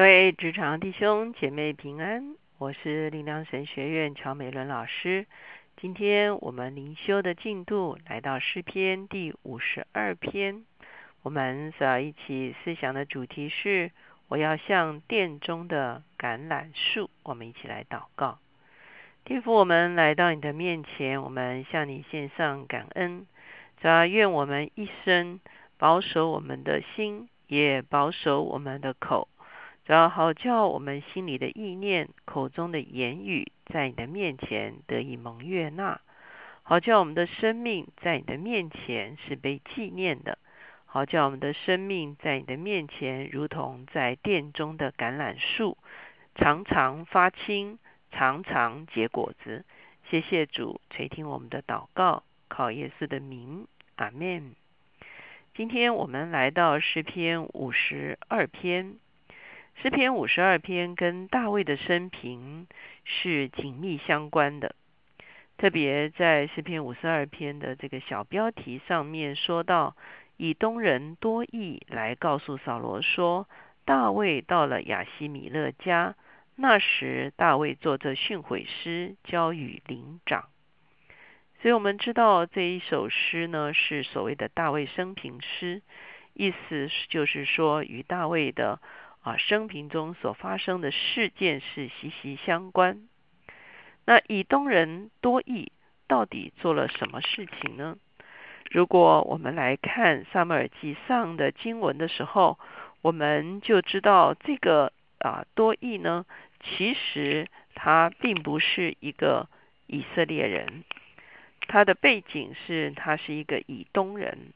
各位职场弟兄姐妹平安，我是灵粮神学院乔美伦老师。今天我们灵修的进度来到诗篇第五十二篇，我们所要一起思想的主题是：我要像殿中的橄榄树。我们一起来祷告，天父，我们来到你的面前，我们向你献上感恩。主要愿我们一生保守我们的心，也保守我们的口。主要好叫我们心里的意念、口中的言语，在你的面前得以蒙悦纳；好叫我们的生命在你的面前是被纪念的；好叫我们的生命在你的面前，如同在殿中的橄榄树，常常发青，常常结果子。谢谢主垂听我们的祷告，考耶稣的名，阿门。今天我们来到诗篇五十二篇。诗篇五十二篇跟大卫的生平是紧密相关的，特别在诗篇五十二篇的这个小标题上面说到，以东人多益来告诉扫罗说，大卫到了亚西米勒家，那时大卫做着训诲诗，交与灵长。所以我们知道这一首诗呢，是所谓的大卫生平诗，意思就是说与大卫的。啊，生平中所发生的事件是息息相关。那以东人多益到底做了什么事情呢？如果我们来看撒母耳记上的经文的时候，我们就知道这个啊多益呢，其实他并不是一个以色列人，他的背景是他是一个以东人。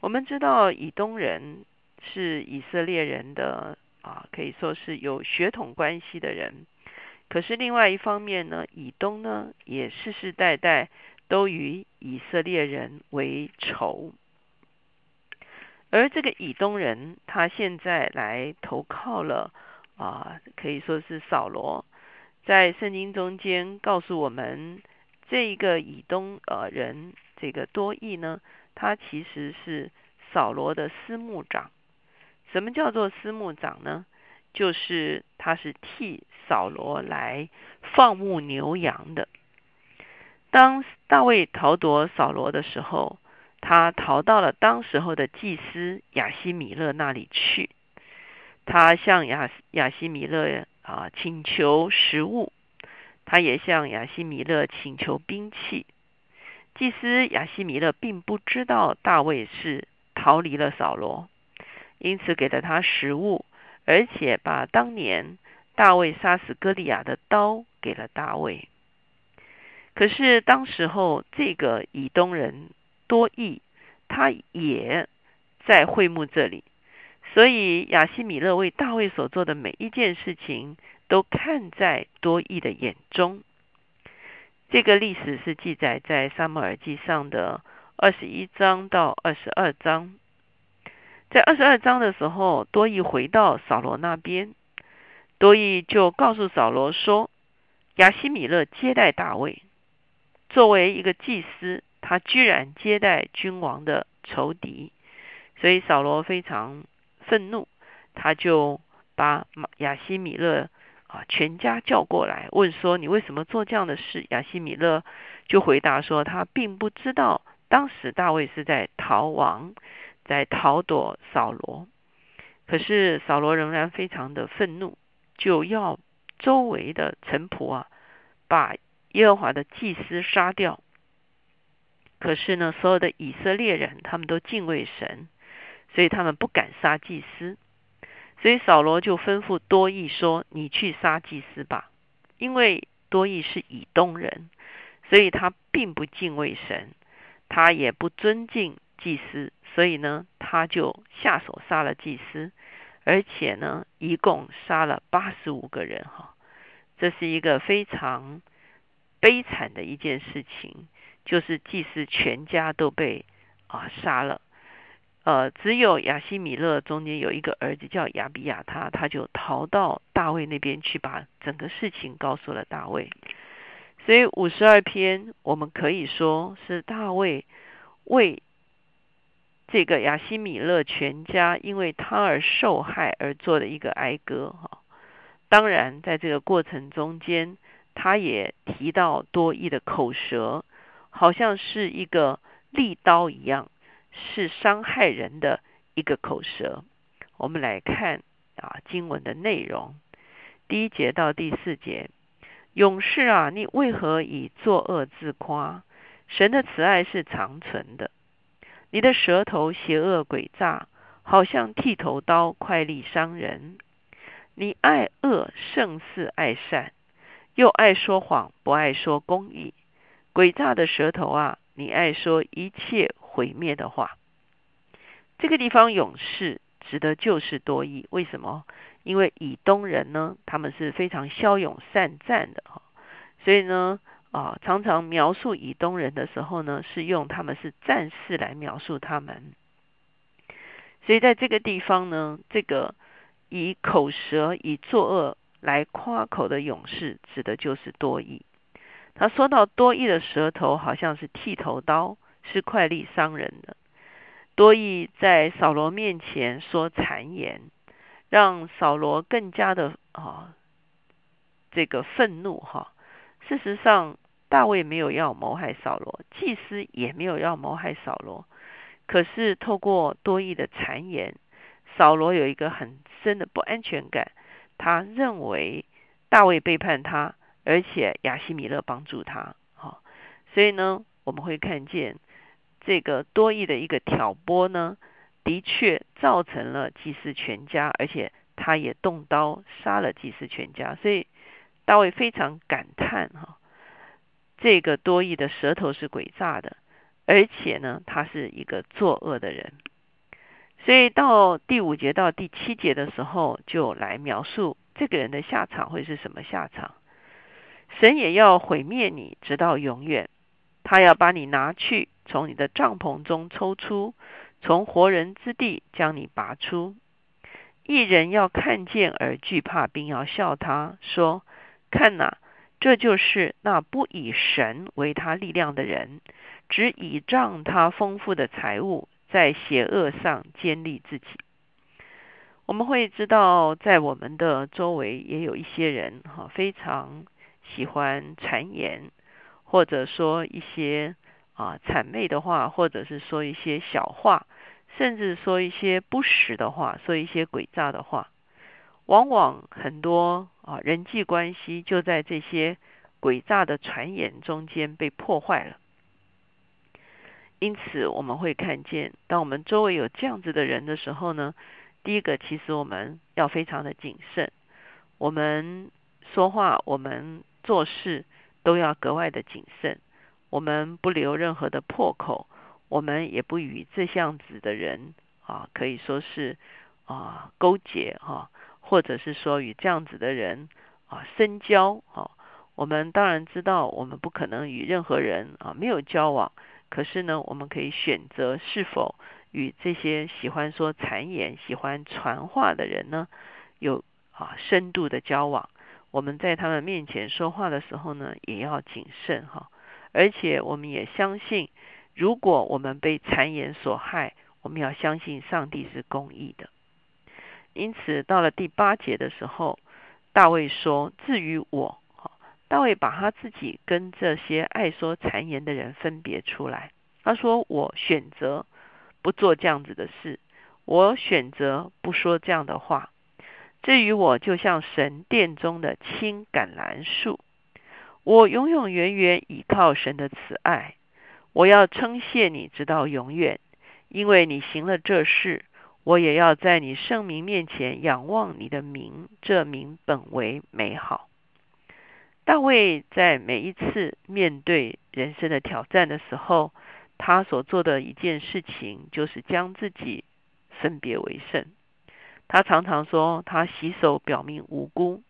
我们知道以东人。是以色列人的啊，可以说是有血统关系的人。可是另外一方面呢，以东呢也世世代代都与以色列人为仇。而这个以东人，他现在来投靠了啊，可以说是扫罗。在圣经中间告诉我们，这一个以东呃人，这个多益呢，他其实是扫罗的司牧长。什么叫做司牧长呢？就是他是替扫罗来放牧牛羊的。当大卫逃夺扫罗的时候，他逃到了当时候的祭司亚西米勒那里去。他向亚亚西米勒啊请求食物，他也向亚西米勒请求兵器。祭司亚西米勒并不知道大卫是逃离了扫罗。因此给了他食物，而且把当年大卫杀死歌利亚的刀给了大卫。可是当时候这个以东人多益，他也在会幕这里，所以亚西米勒为大卫所做的每一件事情，都看在多益的眼中。这个历史是记载在撒母耳记上的二十一章到二十二章。在二十二章的时候，多益回到扫罗那边，多益就告诉扫罗说：“亚西米勒接待大卫，作为一个祭司，他居然接待君王的仇敌，所以扫罗非常愤怒，他就把亚西米勒啊全家叫过来，问说：你为什么做这样的事？亚西米勒就回答说：他并不知道，当时大卫是在逃亡。”在逃躲扫罗，可是扫罗仍然非常的愤怒，就要周围的臣仆啊，把耶和华的祭司杀掉。可是呢，所有的以色列人他们都敬畏神，所以他们不敢杀祭司。所以扫罗就吩咐多益说：“你去杀祭司吧，因为多益是以东人，所以他并不敬畏神，他也不尊敬祭司。”所以呢，他就下手杀了祭司，而且呢，一共杀了八十五个人。哈，这是一个非常悲惨的一件事情，就是祭司全家都被啊杀了。呃，只有亚西米勒中间有一个儿子叫亚比亚他，他就逃到大卫那边去，把整个事情告诉了大卫。所以五十二篇，我们可以说是大卫为这个亚西米勒全家因为他而受害而做的一个哀歌哈。当然，在这个过程中间，他也提到多益的口舌，好像是一个利刀一样，是伤害人的一个口舌。我们来看啊，经文的内容，第一节到第四节，勇士啊，你为何以作恶自夸？神的慈爱是长存的。你的舌头邪恶诡诈，好像剃头刀，快利伤人。你爱恶胜似爱善，又爱说谎，不爱说公义。诡诈的舌头啊，你爱说一切毁灭的话。这个地方勇士指的就是多义。为什么？因为以东人呢，他们是非常骁勇善战的哈，所以呢，啊，常常描述以东人的时候呢，是用他们是战士来描述他们。所以在这个地方呢，这个。以口舌以作恶来夸口的勇士，指的就是多义。他说到多义的舌头好像是剃头刀，是快利伤人的。多义在扫罗面前说谗言，让扫罗更加的啊这个愤怒哈。事实上，大卫没有要谋害扫罗，祭司也没有要谋害扫罗，可是透过多义的谗言。扫罗有一个很深的不安全感，他认为大卫背叛他，而且亚西米勒帮助他，好，所以呢，我们会看见这个多义的一个挑拨呢，的确造成了祭司全家，而且他也动刀杀了祭司全家，所以大卫非常感叹哈，这个多义的舌头是诡诈的，而且呢，他是一个作恶的人。所以到第五节到第七节的时候，就来描述这个人的下场会是什么下场。神也要毁灭你，直到永远。他要把你拿去，从你的帐篷中抽出，从活人之地将你拔出。一人要看见而惧怕，并要笑他说：“看呐，这就是那不以神为他力量的人，只倚仗他丰富的财物。”在邪恶上建立自己，我们会知道，在我们的周围也有一些人哈，非常喜欢谗言，或者说一些啊谄媚的话，或者是说一些小话，甚至说一些不实的话，说一些诡诈的话。往往很多啊人际关系就在这些诡诈的传言中间被破坏了。因此，我们会看见，当我们周围有这样子的人的时候呢，第一个，其实我们要非常的谨慎，我们说话、我们做事都要格外的谨慎，我们不留任何的破口，我们也不与这样子的人啊，可以说是啊勾结哈，或者是说与这样子的人啊深交哈。我们当然知道，我们不可能与任何人啊没有交往。可是呢，我们可以选择是否与这些喜欢说谗言、喜欢传话的人呢，有啊深度的交往。我们在他们面前说话的时候呢，也要谨慎哈。而且我们也相信，如果我们被谗言所害，我们要相信上帝是公义的。因此，到了第八节的时候，大卫说：“至于我。”大卫把他自己跟这些爱说谗言的人分别出来。他说：“我选择不做这样子的事，我选择不说这样的话。至于我，就像神殿中的青橄榄树，我永永远远倚靠神的慈爱。我要称谢你，直到永远，因为你行了这事。我也要在你圣名面前仰望你的名，这名本为美好。”大卫在每一次面对人生的挑战的时候，他所做的一件事情就是将自己分别为圣。他常常说，他洗手表明无辜，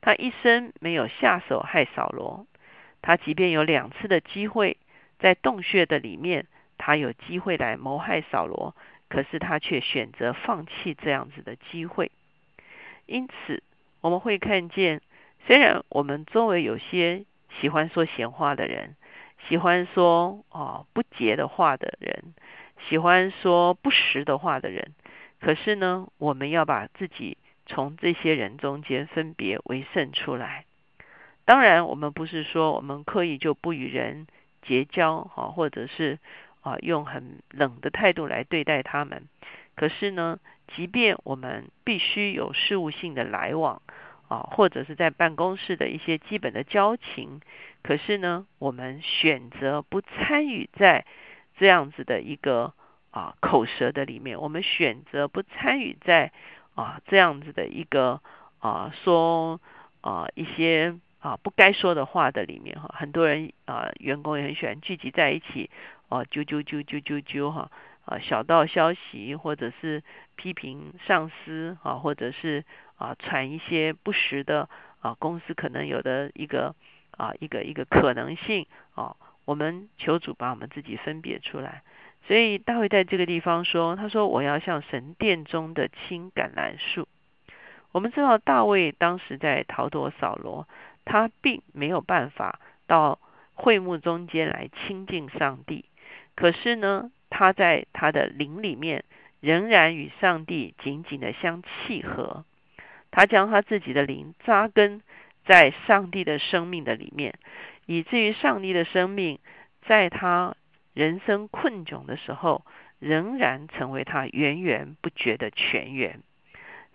他一生没有下手害扫罗。他即便有两次的机会，在洞穴的里面，他有机会来谋害扫罗，可是他却选择放弃这样子的机会。因此，我们会看见。虽然我们周围有些喜欢说闲话的人，喜欢说哦不洁的话的人，喜欢说不实的话的人。可是呢，我们要把自己从这些人中间分别为圣出来。当然，我们不是说我们刻意就不与人结交，哈，或者是啊用很冷的态度来对待他们。可是呢，即便我们必须有事务性的来往，啊，或者是在办公室的一些基本的交情，可是呢，我们选择不参与在这样子的一个啊口舌的里面，我们选择不参与在啊这样子的一个啊说啊一些。啊，不该说的话的里面哈，很多人啊，员工也很喜欢聚集在一起，哦，啾啾啾啾啾啾哈，啊，小道消息或者是批评上司啊，或者是啊传一些不实的啊，公司可能有的一个啊一个一个可能性啊，我们求主把我们自己分别出来。所以大卫在这个地方说，他说我要像神殿中的青橄榄树。我们知道大卫当时在逃脱扫罗。他并没有办法到会幕中间来亲近上帝，可是呢，他在他的灵里面仍然与上帝紧紧的相契合。他将他自己的灵扎根在上帝的生命的里面，以至于上帝的生命在他人生困窘的时候，仍然成为他源源不绝的泉源。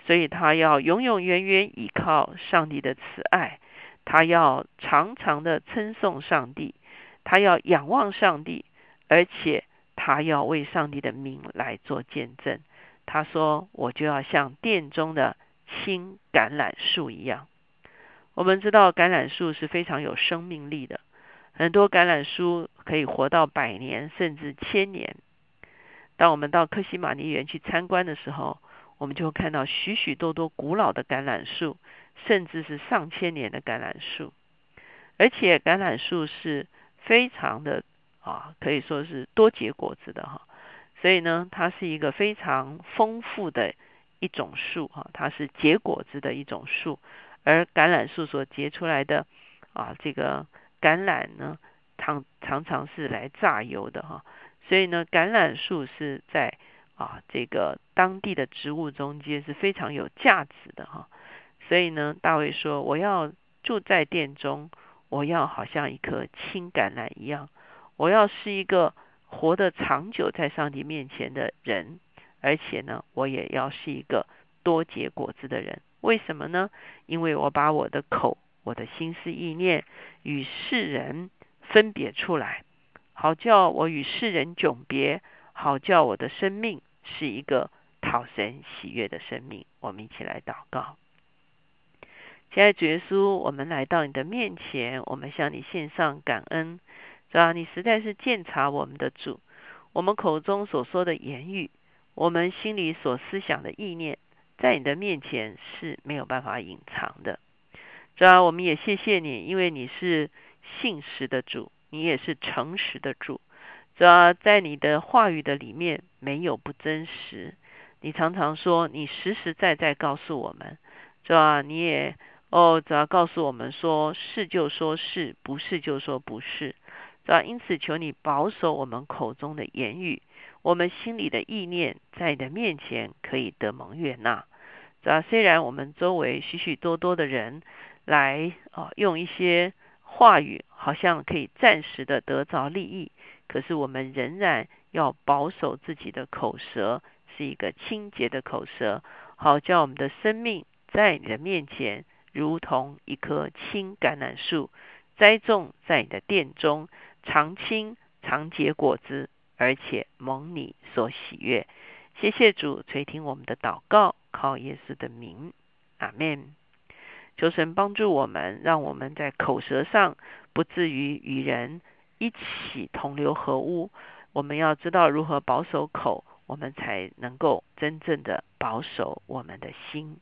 所以他要永永远远依靠上帝的慈爱。他要常常的称颂上帝，他要仰望上帝，而且他要为上帝的名来做见证。他说：“我就要像殿中的青橄榄树一样。”我们知道橄榄树是非常有生命力的，很多橄榄树可以活到百年甚至千年。当我们到克西马尼园去参观的时候，我们就会看到许许多多古老的橄榄树。甚至是上千年的橄榄树，而且橄榄树是非常的啊，可以说是多结果子的哈。所以呢，它是一个非常丰富的一种树哈，它是结果子的一种树。而橄榄树所结出来的啊，这个橄榄呢，常常常是来榨油的哈。所以呢，橄榄树是在啊这个当地的植物中间是非常有价值的哈。所以呢，大卫说：“我要住在殿中，我要好像一棵青橄榄一样，我要是一个活得长久在上帝面前的人，而且呢，我也要是一个多结果子的人。为什么呢？因为我把我的口、我的心思意念与世人分别出来，好叫我与世人迥别，好叫我的生命是一个讨神喜悦的生命。”我们一起来祷告。亲爱的主耶稣，我们来到你的面前，我们向你献上感恩，是吧？你实在是鉴察我们的主，我们口中所说的言语，我们心里所思想的意念，在你的面前是没有办法隐藏的。主啊，我们也谢谢你，因为你是信实的主，你也是诚实的主。主啊，在你的话语的里面没有不真实，你常常说，你实实在在告诉我们，主啊，你也。哦，只要告诉我们说是就说是不是就说不是，主要因此求你保守我们口中的言语，我们心里的意念在你的面前可以得蒙悦纳。主要虽然我们周围许许多多的人来啊用一些话语，好像可以暂时的得着利益，可是我们仍然要保守自己的口舌是一个清洁的口舌，好叫我们的生命在你的面前。如同一棵青橄榄树，栽种在你的殿中，常青常结果子，而且蒙你所喜悦。谢谢主垂听我们的祷告，靠耶稣的名，阿门。求神帮助我们，让我们在口舌上不至于与人一起同流合污。我们要知道如何保守口，我们才能够真正的保守我们的心。